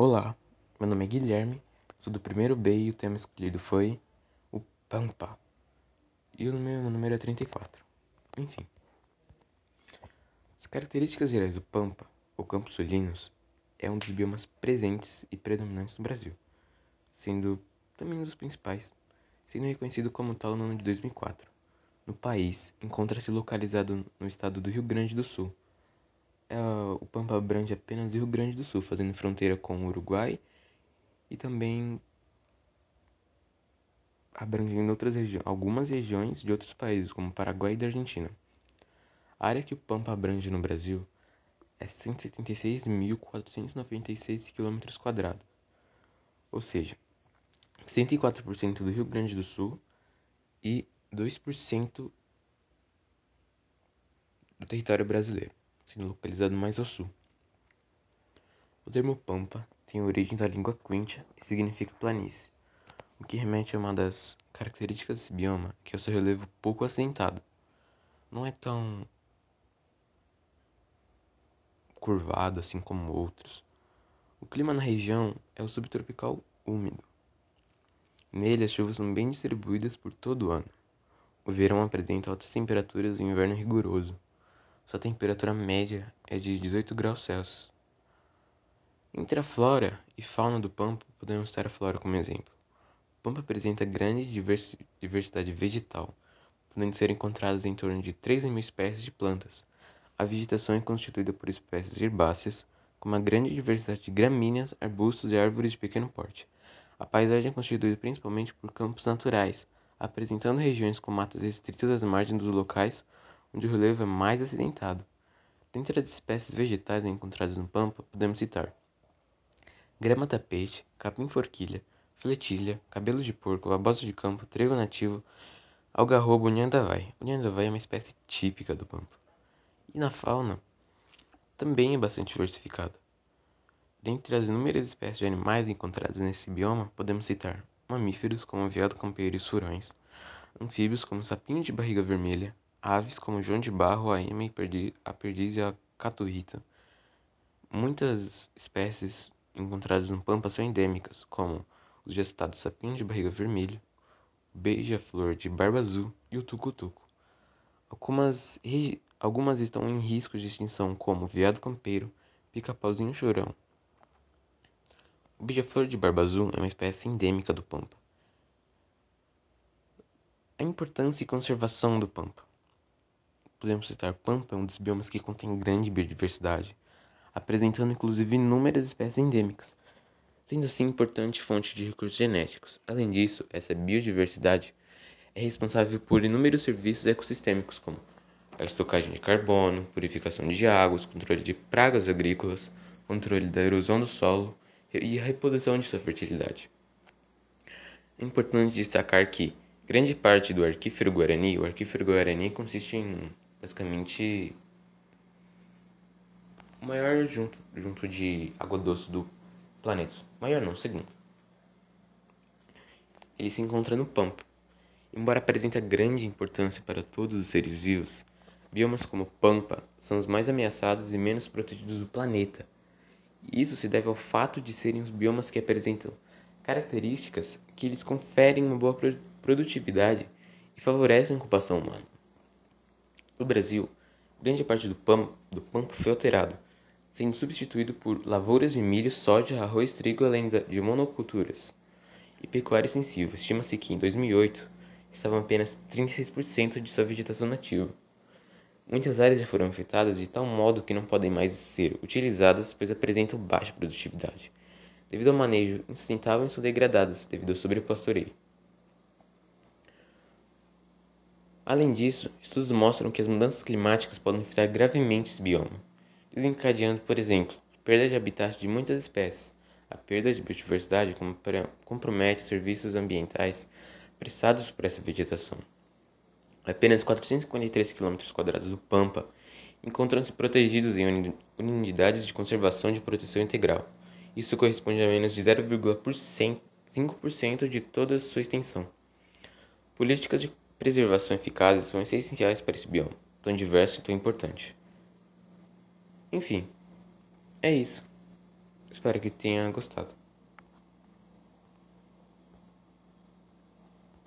Olá, meu nome é Guilherme, sou do primeiro B e o tema escolhido foi o Pampa. E o meu número é 34. Enfim. As características gerais do Pampa, ou Campos Sulinos, é um dos biomas presentes e predominantes no Brasil, sendo também um dos principais, sendo reconhecido como tal no ano de 2004. No país, encontra-se localizado no estado do Rio Grande do Sul. É, o Pampa abrange apenas o Rio Grande do Sul, fazendo fronteira com o Uruguai e também abrangendo outras regi algumas regiões de outros países, como Paraguai e da Argentina. A área que o Pampa abrange no Brasil é 176.496 km, ou seja, 104% do Rio Grande do Sul e 2% do território brasileiro, sendo localizado mais ao sul. O termo Pampa tem origem da língua quincha e significa planície, o que remete a uma das características desse bioma, que é o seu relevo pouco acidentado. Não é tão curvado assim como outros. O clima na região é o subtropical úmido. Nele, as chuvas são bem distribuídas por todo o ano. O verão apresenta altas temperaturas e o inverno rigoroso. Sua temperatura média é de 18 graus Celsius. Entre a flora e fauna do Pampa, podemos citar a flora como exemplo. O Pampa apresenta grande diversidade vegetal, podendo ser encontradas em torno de 3 mil espécies de plantas. A vegetação é constituída por espécies herbáceas, com uma grande diversidade de gramíneas, arbustos e árvores de pequeno porte. A paisagem é constituída principalmente por campos naturais, apresentando regiões com matas restritas às margens dos locais onde o relevo é mais acidentado. Dentre as espécies vegetais encontradas no Pampa, podemos citar grama-tapete, capim-forquilha, fletilha, cabelo de porco, babosa de campo, trigo nativo, algarrobo nhandavai. O é uma espécie típica do Pampa. E na fauna, também é bastante diversificada. Dentre as inúmeras espécies de animais encontradas nesse bioma, podemos citar mamíferos como o veado campeiro e os furões, anfíbios como o sapinho de barriga vermelha, aves como joão de barro, a ema, a perdiz e a caturrita. Muitas espécies encontradas no Pampa são endêmicas, como os citados sapinho de barriga vermelho, beija-flor de barba azul e o tucutuco. Algumas, algumas estão em risco de extinção, como o veado campeiro, pica-pauzinho chorão. O beija-flor de barba azul é uma espécie endêmica do Pampa. A importância e conservação do Pampa. Podemos citar Pampa é um dos biomas que contém grande biodiversidade, apresentando inclusive inúmeras espécies endêmicas, sendo assim importante fonte de recursos genéticos. Além disso, essa biodiversidade é responsável por inúmeros serviços ecossistêmicos, como a estocagem de carbono, purificação de águas, controle de pragas agrícolas, controle da erosão do solo e a reposição de sua fertilidade. É importante destacar que grande parte do arquífero guarani, o arquífero guarani consiste em basicamente o maior junto, junto de água doce do planeta. Maior não, segundo. Ele se encontra no Pampa. Embora apresente grande importância para todos os seres vivos, biomas como Pampa são os mais ameaçados e menos protegidos do planeta. Isso se deve ao fato de serem os biomas que apresentam características que lhes conferem uma boa produtividade e favorecem a ocupação humana. No Brasil, grande parte do pampa, do pampa foi alterado, sendo substituído por lavouras de milho, soja, arroz, trigo, além de monoculturas e pecuária extensiva. Estima-se que em 2008 estavam apenas 36% de sua vegetação nativa. Muitas áreas já foram afetadas de tal modo que não podem mais ser utilizadas pois apresentam baixa produtividade. Devido ao manejo insustentável, são degradadas devido ao sobrepastoreio. Além disso, estudos mostram que as mudanças climáticas podem afetar gravemente esse bioma desencadeando, por exemplo, perda de habitat de muitas espécies. A perda de biodiversidade compromete os serviços ambientais prestados por essa vegetação. Apenas 453 km do Pampa encontram-se protegidos em unidades de conservação de proteção integral. Isso corresponde a menos de 0,5% de toda a sua extensão. Políticas de preservação eficazes são essenciais para esse bioma, tão diverso e tão importante. Enfim, é isso. Espero que tenha gostado.